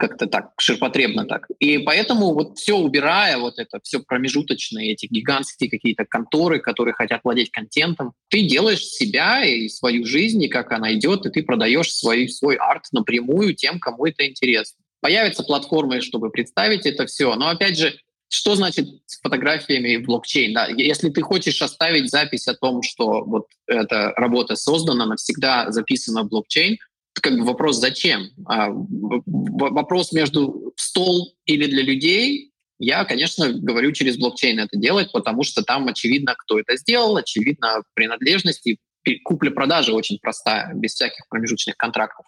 как-то так, ширпотребно так. И поэтому вот все убирая, вот это все промежуточные, эти гигантские какие-то конторы, которые хотят владеть контентом, ты делаешь себя и свою жизнь, и как она идет, и ты продаешь свой, свой арт напрямую тем, кому это интересно. Появятся платформы, чтобы представить это все. Но опять же, что значит с фотографиями в блокчейн? Да, если ты хочешь оставить запись о том, что вот эта работа создана, навсегда записана в блокчейн, как бы вопрос зачем? А, вопрос между стол или для людей, я, конечно, говорю через блокчейн это делать, потому что там очевидно, кто это сделал, очевидно принадлежность и купля-продажа очень простая, без всяких промежуточных контрактов.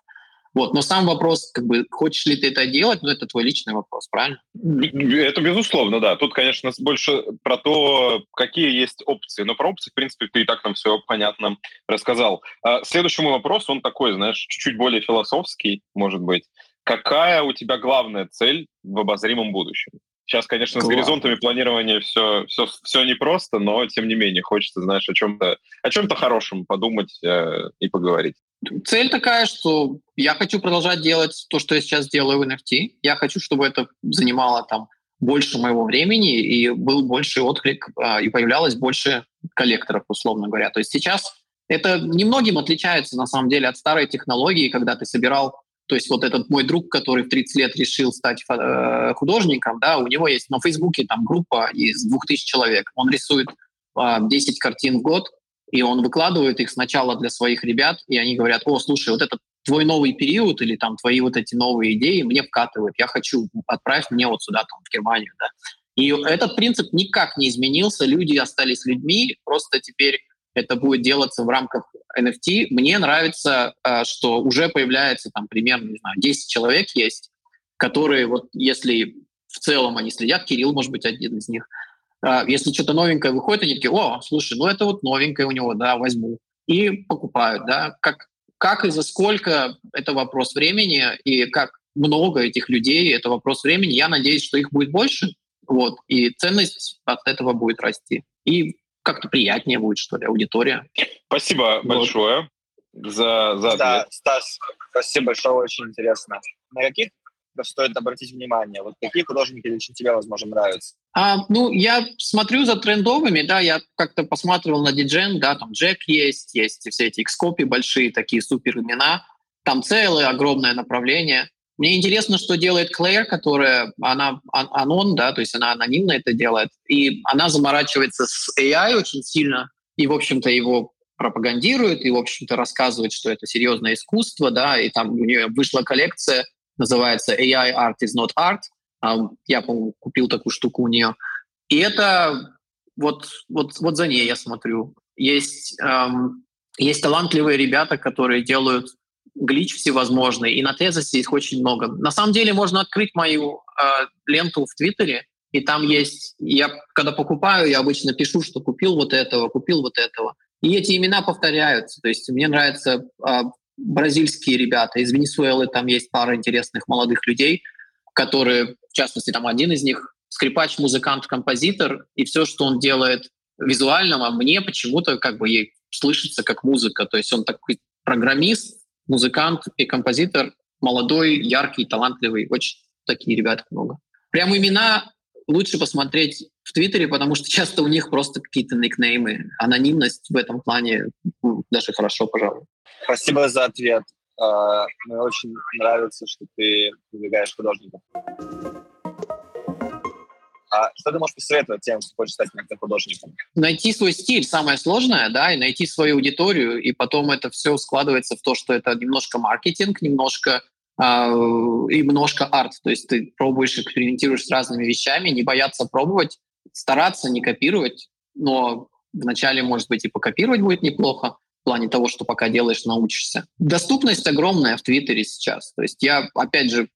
Вот. Но сам вопрос, как бы, хочешь ли ты это делать, ну, это твой личный вопрос, правильно? Это безусловно, да. Тут, конечно, больше про то, какие есть опции. Но про опции, в принципе, ты и так нам все понятно рассказал. А следующий мой вопрос, он такой, знаешь, чуть-чуть более философский, может быть. Какая у тебя главная цель в обозримом будущем? Сейчас, конечно, Класс. с горизонтами планирования все, все, все непросто, но тем не менее хочется, знаешь, о чем-то о чем-то хорошем подумать э, и поговорить. Цель такая, что я хочу продолжать делать то, что я сейчас делаю в NFT. Я хочу, чтобы это занимало там больше моего времени и был больше отклик э, и появлялось больше коллекторов, условно говоря. То есть сейчас это немногим отличается на самом деле от старой технологии, когда ты собирал то есть вот этот мой друг, который в 30 лет решил стать э, художником, да, у него есть на Фейсбуке там группа из 2000 человек. Он рисует 10 а, картин в год, и он выкладывает их сначала для своих ребят, и они говорят, о, слушай, вот это твой новый период или там твои вот эти новые идеи мне вкатывают, я хочу, отправь мне вот сюда, там, в Германию, да. И этот принцип никак не изменился, люди остались людьми, просто теперь это будет делаться в рамках NFT. Мне нравится, э, что уже появляется там примерно, не знаю, 10 человек есть, которые вот если в целом они следят, Кирилл, может быть, один из них, э, если что-то новенькое выходит, они такие, о, слушай, ну это вот новенькое у него, да, возьму. И покупают, да. Как, как и за сколько, это вопрос времени, и как много этих людей, это вопрос времени. Я надеюсь, что их будет больше, вот, и ценность от этого будет расти. И как-то приятнее будет, что ли, аудитория. Спасибо вот. большое за, за да, ответ. Стас, спасибо большое, очень интересно. На каких стоит обратить внимание? Вот какие художники лично тебе, возможно, нравятся? А, ну, я смотрю за трендовыми, да, я как-то посматривал на диджен, да, там Джек есть, есть все эти экскопи большие, такие супер имена, там целое огромное направление. Мне интересно, что делает Клэр, которая, она анон, да, то есть она анонимно это делает, и она заморачивается с AI очень сильно, и, в общем-то, его пропагандирует, и, в общем-то, рассказывает, что это серьезное искусство, да, и там у нее вышла коллекция, называется AI Art is not art. Я, по-моему, купил такую штуку у нее. И это вот, вот, вот за ней я смотрю. Есть, эм, есть талантливые ребята, которые делают глич всевозможный, и на тезисе их очень много. На самом деле можно открыть мою э, ленту в Твиттере, и там есть... Я когда покупаю, я обычно пишу, что купил вот этого, купил вот этого. И эти имена повторяются. То есть мне нравятся а, бразильские ребята. Из Венесуэлы там есть пара интересных молодых людей, которые, в частности, там один из них скрипач, музыкант, композитор, и все, что он делает визуального, мне почему-то как бы ей слышится как музыка. То есть он такой программист, музыкант и композитор, молодой, яркий, талантливый. Очень такие ребята много. Прям имена лучше посмотреть в Твиттере, потому что часто у них просто какие-то никнеймы. Анонимность в этом плане ну, даже хорошо, пожалуй. Спасибо за ответ. А, мне очень нравится, что ты продвигаешь художников. А что ты можешь посоветовать тем, кто хочет стать художником? Найти свой стиль самое сложное, да, и найти свою аудиторию, и потом это все складывается в то, что это немножко маркетинг, немножко э, и немножко арт. То есть ты пробуешь, экспериментируешь с разными вещами, не бояться пробовать, стараться не копировать, но вначале, может быть, и покопировать будет неплохо в плане того, что пока делаешь, научишься. Доступность огромная в Твиттере сейчас. То есть я, опять же,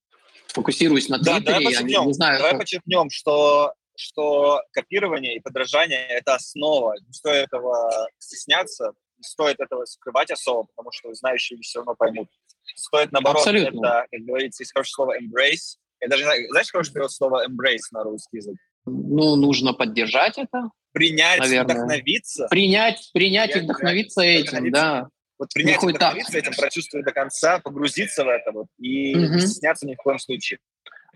фокусируюсь на Твиттере. Да, давай подчеркнем, я не, не знаю, давай как... подчеркнем что, что копирование и подражание — это основа. Не стоит этого стесняться, не стоит этого скрывать особо, потому что знающие все равно поймут. Стоит, наоборот, Абсолютно. это, как говорится, есть хорошее слово «embrace». Я даже знаю, знаешь, хорошее слово «embrace» на русский язык? Ну, нужно поддержать это. Принять, наверное. вдохновиться. Принять, принять и вдохновиться этим, вдохновиться. да. Вот принять и вдохновиться так. этим, прочувствовать до конца, погрузиться в это вот, и угу. не стесняться ни в коем случае.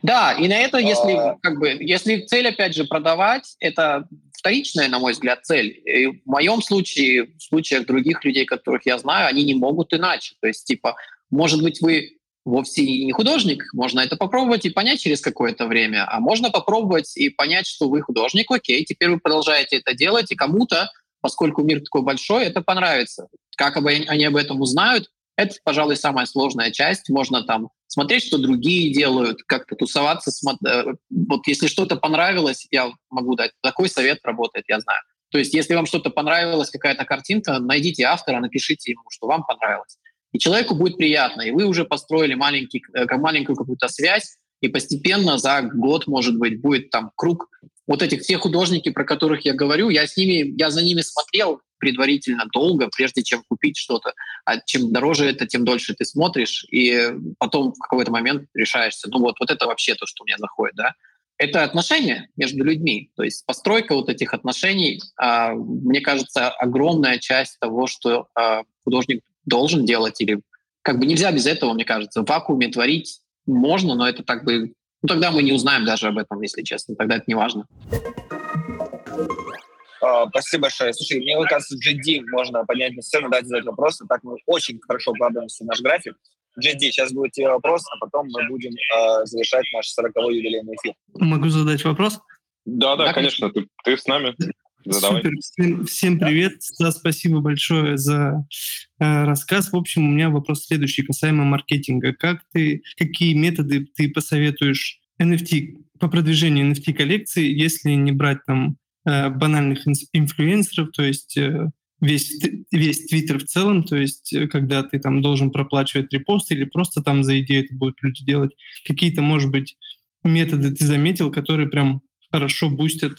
Да, и на это, если, а... как бы, если цель, опять же, продавать, это вторичная, на мой взгляд, цель. И в моем случае, в случаях других людей, которых я знаю, они не могут иначе. То есть, типа, может быть, вы вовсе не художник, можно это попробовать и понять через какое-то время, а можно попробовать и понять, что вы художник, окей, теперь вы продолжаете это делать, и кому-то, поскольку мир такой большой, это понравится. Как они об этом узнают, это, пожалуй, самая сложная часть. Можно там смотреть, что другие делают, как-то тусоваться. Э, вот если что-то понравилось, я могу дать. Такой совет работает, я знаю. То есть если вам что-то понравилось, какая-то картинка, найдите автора, напишите ему, что вам понравилось. И человеку будет приятно, и вы уже построили маленький, э, маленькую какую-то связь, и постепенно за год, может быть, будет там круг вот этих все художники, про которых я говорю, я с ними, я за ними смотрел предварительно долго, прежде чем купить что-то. А чем дороже это, тем дольше ты смотришь, и потом в какой-то момент решаешься, ну вот, вот это вообще то, что мне заходит, да. Это отношения между людьми, то есть постройка вот этих отношений, э, мне кажется, огромная часть того, что э, художник должен делать, или как бы нельзя без этого, мне кажется, в вакууме творить можно, но это так бы... Ну, тогда мы не узнаем даже об этом, если честно, тогда это не важно. Uh, спасибо большое. Слушай, мне кажется, GD можно поднять на сцену, дать задать вопросы. Так мы очень хорошо укладываемся в наш график. GD, сейчас будет тебе вопрос, а потом мы будем uh, завершать наш 40-й юбилейный эфир. Могу задать вопрос? Да, да, конечно. Ты, ты с нами. Задавай. Супер. Всем, всем привет. Стас, спасибо большое за э, рассказ. В общем, у меня вопрос следующий касаемо маркетинга. Как ты, какие методы ты посоветуешь NFT по продвижению NFT коллекции, если не брать там э, банальных инфлюенсеров, то есть э, весь весь Твиттер в целом, то есть э, когда ты там должен проплачивать репосты или просто там за идею это будут люди делать, какие-то, может быть, методы ты заметил, которые прям хорошо бустят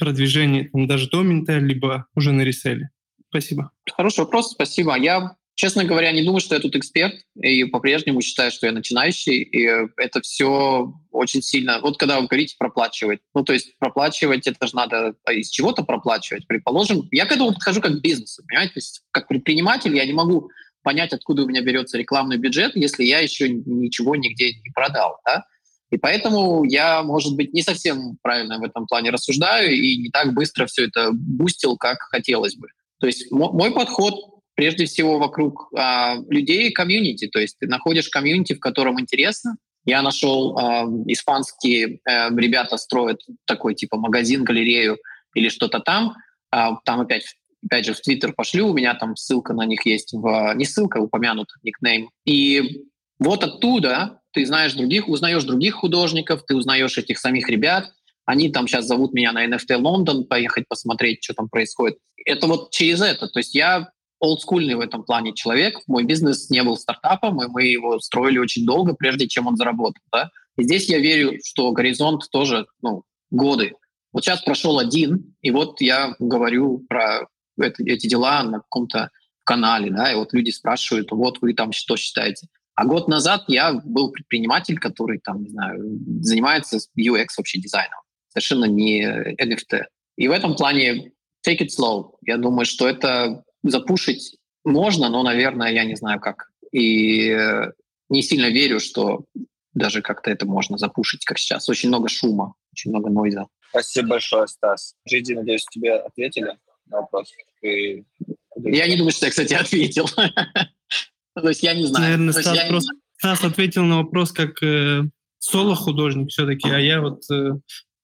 продвижение там, даже до минта, либо уже на реселе? Спасибо. Хороший вопрос, спасибо. Я, честно говоря, не думаю, что я тут эксперт, и по-прежнему считаю, что я начинающий, и это все очень сильно... Вот когда вы говорите проплачивать, ну, то есть проплачивать, это же надо из чего-то проплачивать, предположим. Я к этому подхожу как к бизнесу, понимаете? То есть как предприниматель я не могу понять, откуда у меня берется рекламный бюджет, если я еще ничего нигде не продал, да? И поэтому я, может быть, не совсем правильно в этом плане рассуждаю и не так быстро все это бустил, как хотелось бы. То есть мой подход прежде всего вокруг а, людей комьюнити. То есть ты находишь комьюнити, в котором интересно. Я нашел а, испанские а, ребята строят такой типа магазин, галерею или что-то там. А, там опять опять же, в Твиттер пошлю, у меня там ссылка на них есть, в, не ссылка, а упомянут никнейм. И вот оттуда ты знаешь других, узнаешь других художников, ты узнаешь этих самих ребят. Они там сейчас зовут меня на NFT Лондон поехать посмотреть, что там происходит. Это вот через это. То есть я олдскульный в этом плане человек. Мой бизнес не был стартапом, и мы его строили очень долго, прежде чем он заработал. Да? И здесь я верю, что горизонт тоже, ну, годы. Вот сейчас прошел один, и вот я говорю про это, эти дела на каком-то канале, да, и вот люди спрашивают, вот вы там что считаете? А год назад я был предприниматель, который там, не знаю, занимается UX вообще дизайном, совершенно не NFT. И в этом плане take it slow. Я думаю, что это запушить можно, но, наверное, я не знаю как. И э, не сильно верю, что даже как-то это можно запушить, как сейчас. Очень много шума, очень много нойза. Спасибо большое, Стас. Джиди, надеюсь, тебе ответили на вопрос. И... Я не думаю, что я, кстати, ответил. То есть я не знаю. Наверное, Стас, просто, Стас ответил на вопрос как э, соло-художник все-таки, а я вот э,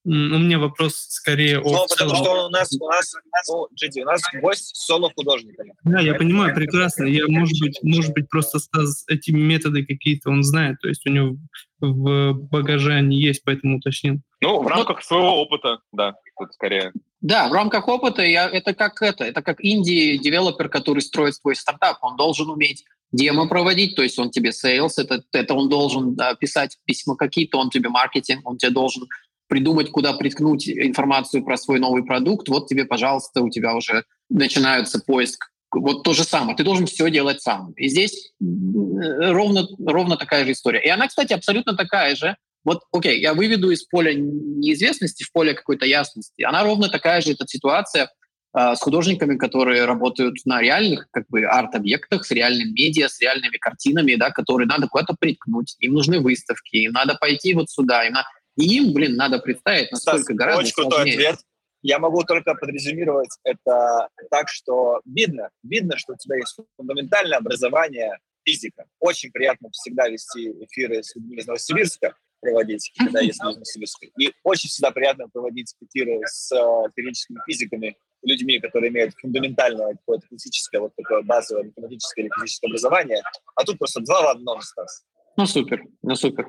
у меня вопрос скорее о... Ну, потому что у нас, у нас, ну, GD, у нас гость соло-художниками. Да, я понимаю, прекрасно. Я, может быть, может быть, просто Стас эти методы какие-то он знает, то есть у него в багаже они есть, поэтому уточнил. Ну, в рамках своего опыта, да, тут скорее. Да, в рамках опыта я, это как это, это как инди-девелопер, который строит свой стартап. Он должен уметь демо проводить, то есть он тебе sales, это, это он должен да, писать письма какие-то, он тебе маркетинг, он тебе должен придумать, куда приткнуть информацию про свой новый продукт, вот тебе, пожалуйста, у тебя уже начинается поиск. Вот то же самое. Ты должен все делать сам. И здесь ровно, ровно такая же история. И она, кстати, абсолютно такая же. Вот, окей, я выведу из поля неизвестности в поле какой-то ясности. Она ровно такая же, эта ситуация э, с художниками, которые работают на реальных как бы арт-объектах, с реальным медиа, с реальными картинами, да, которые надо куда-то приткнуть. Им нужны выставки, им надо пойти вот сюда, им надо и им, блин, надо представить, насколько Стас, гораздо очень крутой сложнее. ответ. Я могу только подрезюмировать это так, что видно, видно, что у тебя есть фундаментальное образование физика. Очень приятно всегда вести эфиры с людьми из Новосибирска, проводить, когда есть Новосибирск. И очень всегда приятно проводить эфиры с э, теоретическими физиками, людьми, которые имеют фундаментальное какое-то физическое, вот такое базовое математическое или физическое образование. А тут просто два в одном, Стас. Ну супер, ну супер.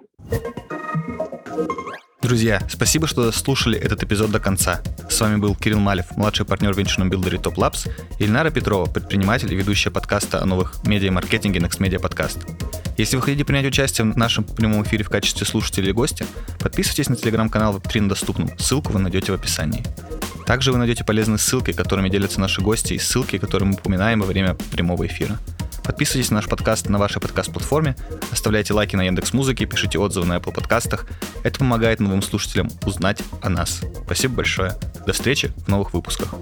Друзья, спасибо, что слушали этот эпизод до конца. С вами был Кирилл Малев, младший партнер в венчурном билдере Top Labs, и Ильнара Петрова, предприниматель и ведущая подкаста о новых медиа-маркетинге Next Media Podcast. Если вы хотите принять участие в нашем прямом эфире в качестве слушателя или гостя, подписывайтесь на телеграм-канал Web3 на доступном. Ссылку вы найдете в описании. Также вы найдете полезные ссылки, которыми делятся наши гости, и ссылки, которые мы упоминаем во время прямого эфира. Подписывайтесь на наш подкаст на вашей подкаст-платформе, оставляйте лайки на Яндекс Музыке, пишите отзывы на Apple подкастах. Это помогает новым слушателям узнать о нас. Спасибо большое. До встречи в новых выпусках.